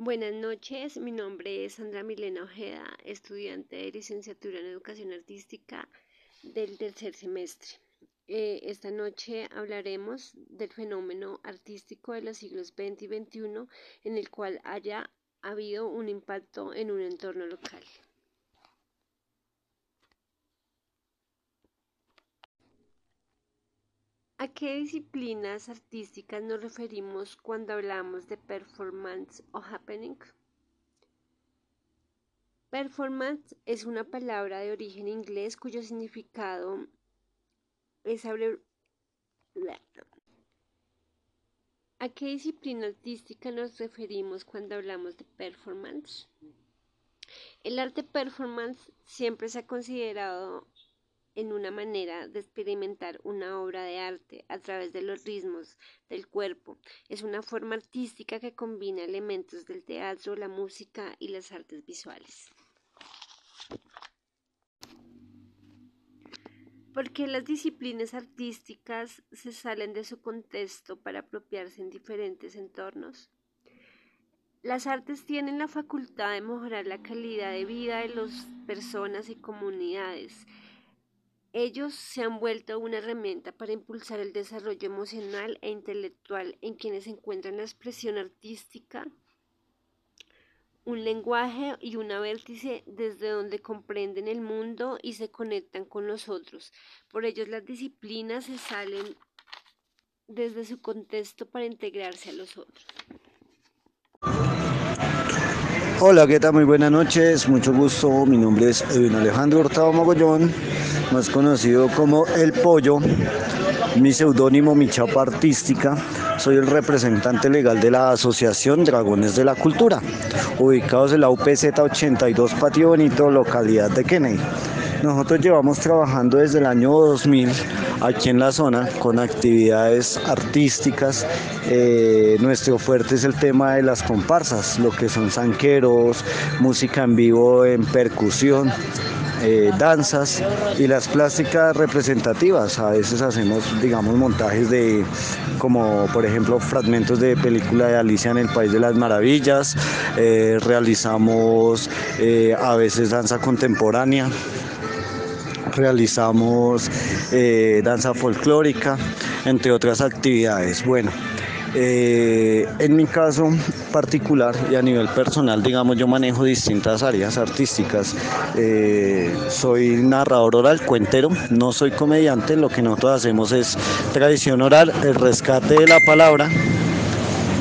Buenas noches, mi nombre es Sandra Milena Ojeda, estudiante de licenciatura en Educación Artística del tercer semestre. Eh, esta noche hablaremos del fenómeno artístico de los siglos XX y XXI en el cual haya habido un impacto en un entorno local. ¿A qué disciplinas artísticas nos referimos cuando hablamos de performance o happening? Performance es una palabra de origen inglés cuyo significado es ¿A qué disciplina artística nos referimos cuando hablamos de performance? El arte performance siempre se ha considerado en una manera de experimentar una obra de arte a través de los ritmos del cuerpo. Es una forma artística que combina elementos del teatro, la música y las artes visuales. Porque las disciplinas artísticas se salen de su contexto para apropiarse en diferentes entornos. Las artes tienen la facultad de mejorar la calidad de vida de las personas y comunidades ellos se han vuelto una herramienta para impulsar el desarrollo emocional e intelectual en quienes encuentran la expresión artística, un lenguaje y una vértice desde donde comprenden el mundo y se conectan con los otros. Por ellos las disciplinas se salen desde su contexto para integrarse a los otros. Hola, ¿qué tal? Muy buenas noches, mucho gusto. Mi nombre es Edwin Alejandro Hurtado Magollón, más conocido como El Pollo. Mi seudónimo, mi chapa artística. Soy el representante legal de la Asociación Dragones de la Cultura, ubicados en la UPZ 82 Patio Bonito, localidad de Kennedy. Nosotros llevamos trabajando desde el año 2000 aquí en la zona con actividades artísticas. Eh, nuestro fuerte es el tema de las comparsas, lo que son zanqueros, música en vivo en percusión. Eh, danzas y las plásticas representativas. A veces hacemos, digamos, montajes de, como por ejemplo, fragmentos de película de Alicia en el País de las Maravillas. Eh, realizamos a veces danza contemporánea realizamos eh, danza folclórica, entre otras actividades. Bueno, eh, en mi caso particular y a nivel personal, digamos, yo manejo distintas áreas artísticas. Eh, soy narrador oral, cuentero, no soy comediante, lo que nosotros hacemos es tradición oral, el rescate de la palabra.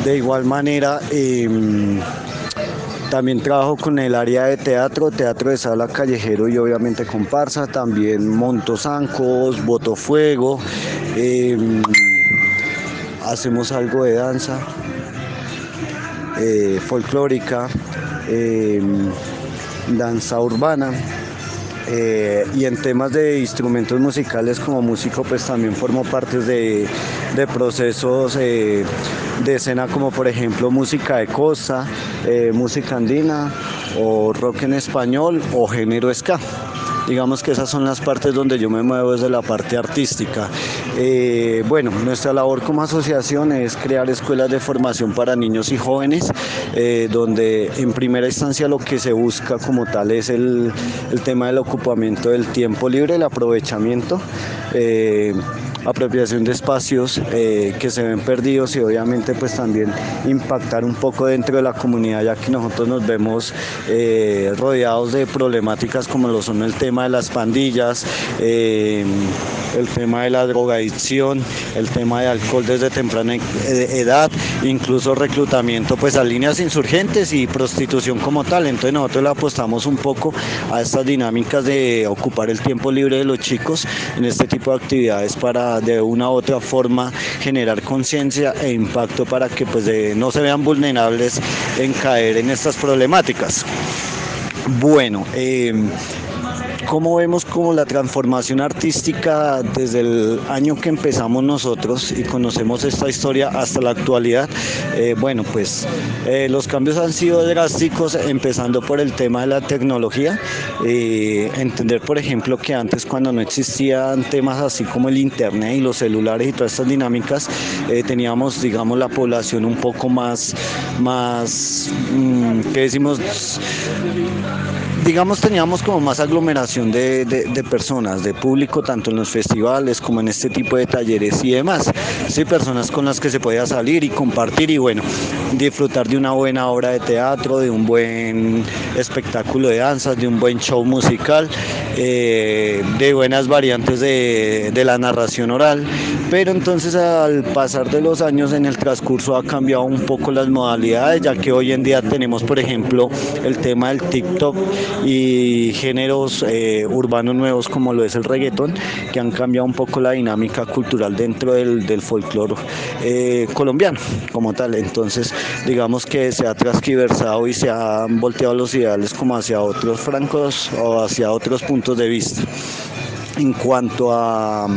De igual manera, em, también trabajo con el área de teatro, teatro de sala callejero y obviamente comparsa. También monto zancos, boto fuego. Em, hacemos algo de danza eh, folclórica, em, danza urbana. Eh, y en temas de instrumentos musicales como músico pues también formo parte de, procesos eh, de escena como por ejemplo música de costa, eh, música andina o rock en español o género ska. Digamos que esas son las partes donde yo me muevo desde la parte artística. Eh, bueno, nuestra labor como asociación es crear escuelas de formación para niños y jóvenes, eh, donde en primera instancia lo que se busca como tal es el, tema del ocupamiento del tiempo libre, el aprovechamiento. Apropiación de espacios que se ven perdidos y obviamente pues también impactar un poco dentro de la comunidad ya que nosotros nos vemos rodeados de problemáticas como lo son el tema de las pandillas, eh, el tema de la drogadicción, el tema de alcohol desde temprana edad, incluso reclutamiento pues a líneas insurgentes y prostitución como tal. Entonces nosotros le apostamos un poco a estas dinámicas de ocupar el tiempo libre de los chicos en este tipo de actividades para de una u otra forma generar conciencia e impacto para que pues no se vean vulnerables en caer en estas problemáticas. Bueno, eh, cómo vemos como la transformación artística desde el año que empezamos nosotros y conocemos esta historia hasta la actualidad. Eh, bueno, pues eh, los cambios han sido drásticos, empezando por el tema de la tecnología. entender, por ejemplo, que antes cuando no existían temas así como el internet y los celulares y todas estas dinámicas, teníamos, digamos, la población un poco más, más, mm, ¿qué decimos? Digamos, teníamos como más aglomeración de, de, personas, de público, tanto en los festivales como en este tipo de talleres y demás. Sí, personas con las que se podía salir y compartir y bueno, disfrutar de una buena obra de teatro, de un buen espectáculo de danzas, de un buen show musical, eh, de buenas variantes de, de la narración oral. Pero entonces al pasar de los años en el transcurso ha cambiado un poco las modalidades, ya que hoy en día tenemos, por ejemplo, el tema del TikTok y géneros eh, urbanos nuevos como lo es el reggaetón, que han cambiado un poco la dinámica cultural dentro del, del folclore eh, colombiano como tal. Entonces, digamos que se ha transquiversado y se han volteado los ideales como hacia otros francos o hacia otros puntos de vista. En cuanto a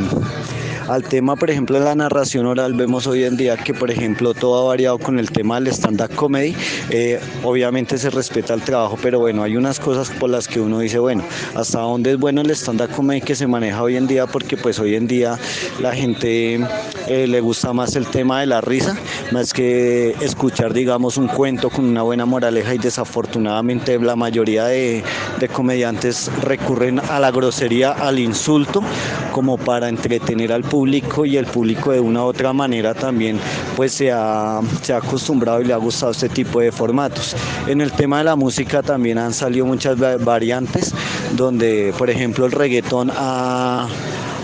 al tema, por ejemplo, de la narración oral, vemos hoy en día que, por ejemplo, todo ha variado con el tema del stand-up comedy. Eh, obviamente se respeta el trabajo, pero bueno, hay unas cosas por las que uno dice, bueno, hasta dónde es bueno el stand-up comedy que se maneja hoy en día, porque pues hoy en día la gente eh, le gusta más el tema de la risa, más que escuchar, digamos, un cuento con una buena moraleja. Y desafortunadamente la mayoría de comediantes recurren a la grosería, al insulto, como para entretener al público y el público de una u otra manera también pues se ha, se ha acostumbrado y le ha gustado este tipo de formatos. En el tema de la música también han salido muchas variantes donde por ejemplo el reggaetón ha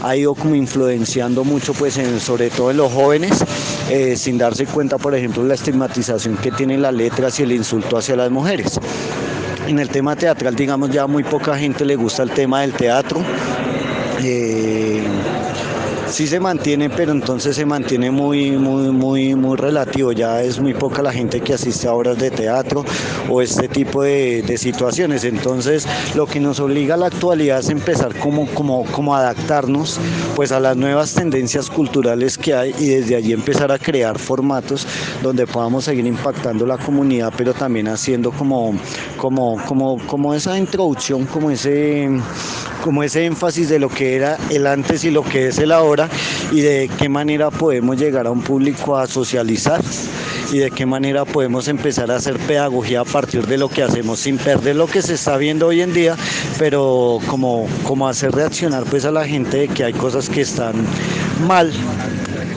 ha ido como influenciando mucho pues sobre todo en los jóvenes eh, sin darse cuenta por ejemplo la estigmatización que tienen las letras y el insulto hacia las mujeres en el tema teatral digamos ya muy poca gente le gusta el tema del teatro eh, sí se mantiene, pero entonces se mantiene muy, muy, muy, muy relativo. Ya es muy poca la gente que asiste a obras de teatro o este tipo de, situaciones. Entonces, lo que nos obliga a la actualidad es empezar como, como, como adaptarnos pues a las nuevas tendencias culturales que hay y desde allí empezar a crear formatos donde podamos seguir impactando la comunidad, pero también haciendo como, como, como, como esa introducción, como ese, como ese énfasis de lo que era el antes y lo que es el ahora y de qué manera podemos llegar a un público a socializar y de qué manera podemos empezar a hacer pedagogía a partir de lo que hacemos sin perder lo que se está viendo hoy en día, pero como, como hacer reaccionar pues a la gente de que hay cosas que están mal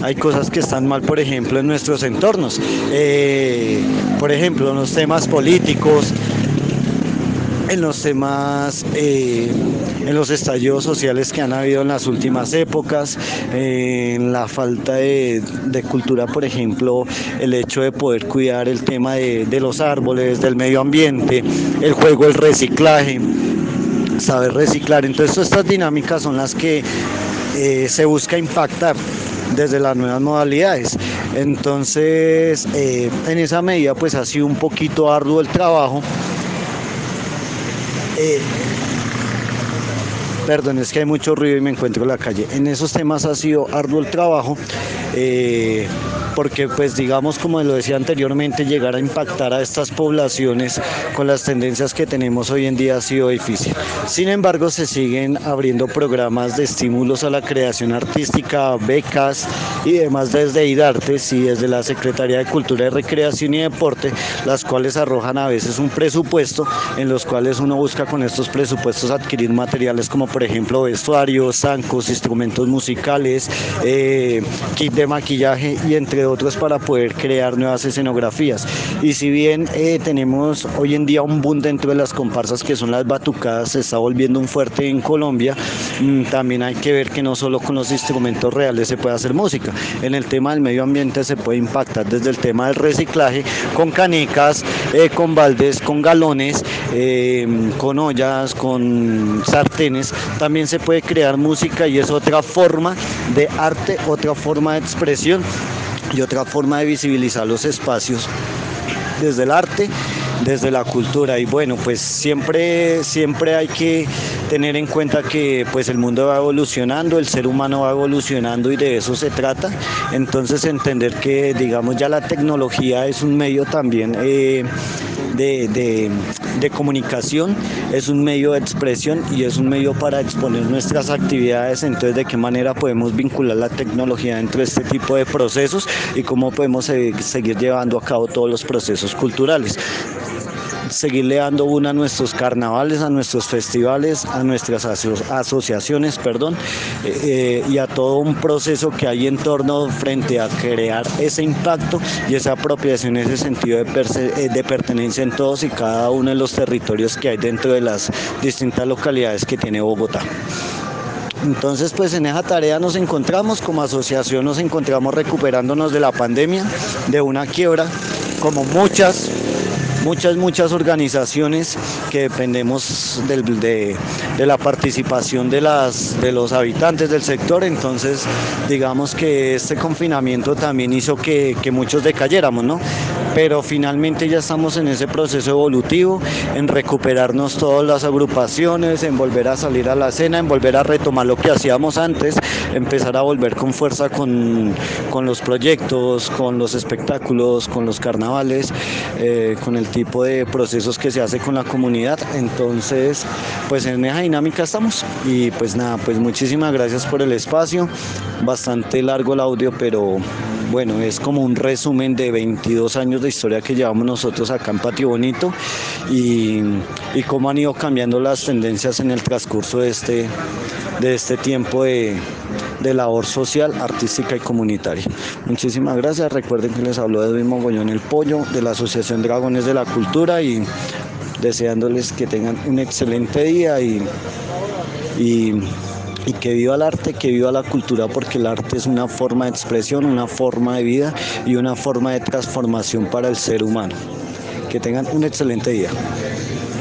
hay cosas que están mal, por ejemplo, en nuestros entornos. Eh, por ejemplo, en los temas políticos, en los temas, eh, en los estallidos sociales que han habido en las últimas épocas, en la falta de, cultura, por ejemplo, el hecho de poder cuidar el tema de, los árboles, del medio ambiente, el juego, el reciclaje, saber reciclar. Entonces, estas dinámicas son las que eh, se busca impactar desde las nuevas modalidades. Entonces, eh, en esa medida, pues ha sido un poquito arduo el trabajo perdón, es que hay mucho ruido y me encuentro en la calle. En esos temas ha sido arduo el trabajo. Eh, porque pues digamos como lo decía anteriormente, llegar a impactar a estas poblaciones con las tendencias que tenemos hoy en día ha sido difícil. Sin embargo, se siguen abriendo programas de estímulos a la creación artística, becas y demás desde IDARTES y desde la Secretaría de Cultura y Recreación y Deporte, las cuales arrojan a veces un presupuesto en los cuales uno busca con estos presupuestos adquirir materiales como por ejemplo vestuarios, zancos, instrumentos musicales, eh, kit de maquillaje y entre otros para poder crear nuevas escenografías. Y si bien eh, tenemos hoy en día un boom dentro de las comparsas que son las batucadas, se está volviendo un fuerte en Colombia, mm, también hay que ver que no solo con los instrumentos reales se puede hacer música. En el tema del medio ambiente se puede impactar desde el tema del reciclaje con canicas, eh, con baldes, con galones, eh, con ollas, con sartenes. También se puede crear música y es otra forma de arte, otra forma de expresión y otra forma de visibilizar los espacios desde el arte, desde la cultura. Y bueno, pues siempre, siempre hay que tener en cuenta que pues el mundo va evolucionando, el ser humano va evolucionando y de eso se trata. Entonces entender que digamos ya la tecnología es un medio también eh, de, de, comunicación, es un medio de expresión y es un medio para exponer nuestras actividades. Entonces, de qué manera podemos vincular la tecnología dentro de este tipo de procesos y cómo podemos seguir llevando a cabo todos los procesos culturales seguirle dando una a nuestros carnavales, a nuestros festivales, a nuestras asociaciones, perdón, eh, eh, y a todo un proceso que hay en torno frente a crear ese impacto y esa apropiación, ese sentido de, eh, de pertenencia en todos y cada uno de los territorios que hay dentro de las distintas localidades que tiene Bogotá. Entonces, pues en esa tarea nos encontramos, como asociación nos encontramos recuperándonos de la pandemia, de una quiebra, como muchas muchas, muchas organizaciones que dependemos de, la participación de, las, de los habitantes del sector, entonces digamos que este confinamiento también hizo que, que muchos decayéramos, ¿no? Pero finalmente ya estamos en ese proceso evolutivo, en recuperarnos todas las agrupaciones, en volver a salir a la escena, en volver a retomar lo que hacíamos antes, empezar a volver con fuerza con, con los proyectos, con los espectáculos, con los carnavales, eh, con el tipo de procesos que se hace con la comunidad. Entonces, pues en esa dinámica estamos. Y pues nada, pues muchísimas gracias por el espacio. Bastante largo el audio, pero bueno, es como un resumen de 22 años de historia que llevamos nosotros acá en Patio Bonito y, cómo han ido cambiando las tendencias en el transcurso de este, de este tiempo de, de labor social, artística y comunitaria. Muchísimas gracias. Recuerden que les habló Edwin Mogollón El Pollo de la Asociación Dragones de la Cultura y deseándoles que tengan un excelente día y, y, y, que viva el arte, que viva la cultura, porque el arte es una forma de expresión, una forma de vida y una forma de transformación para el ser humano. Que tengan un excelente día.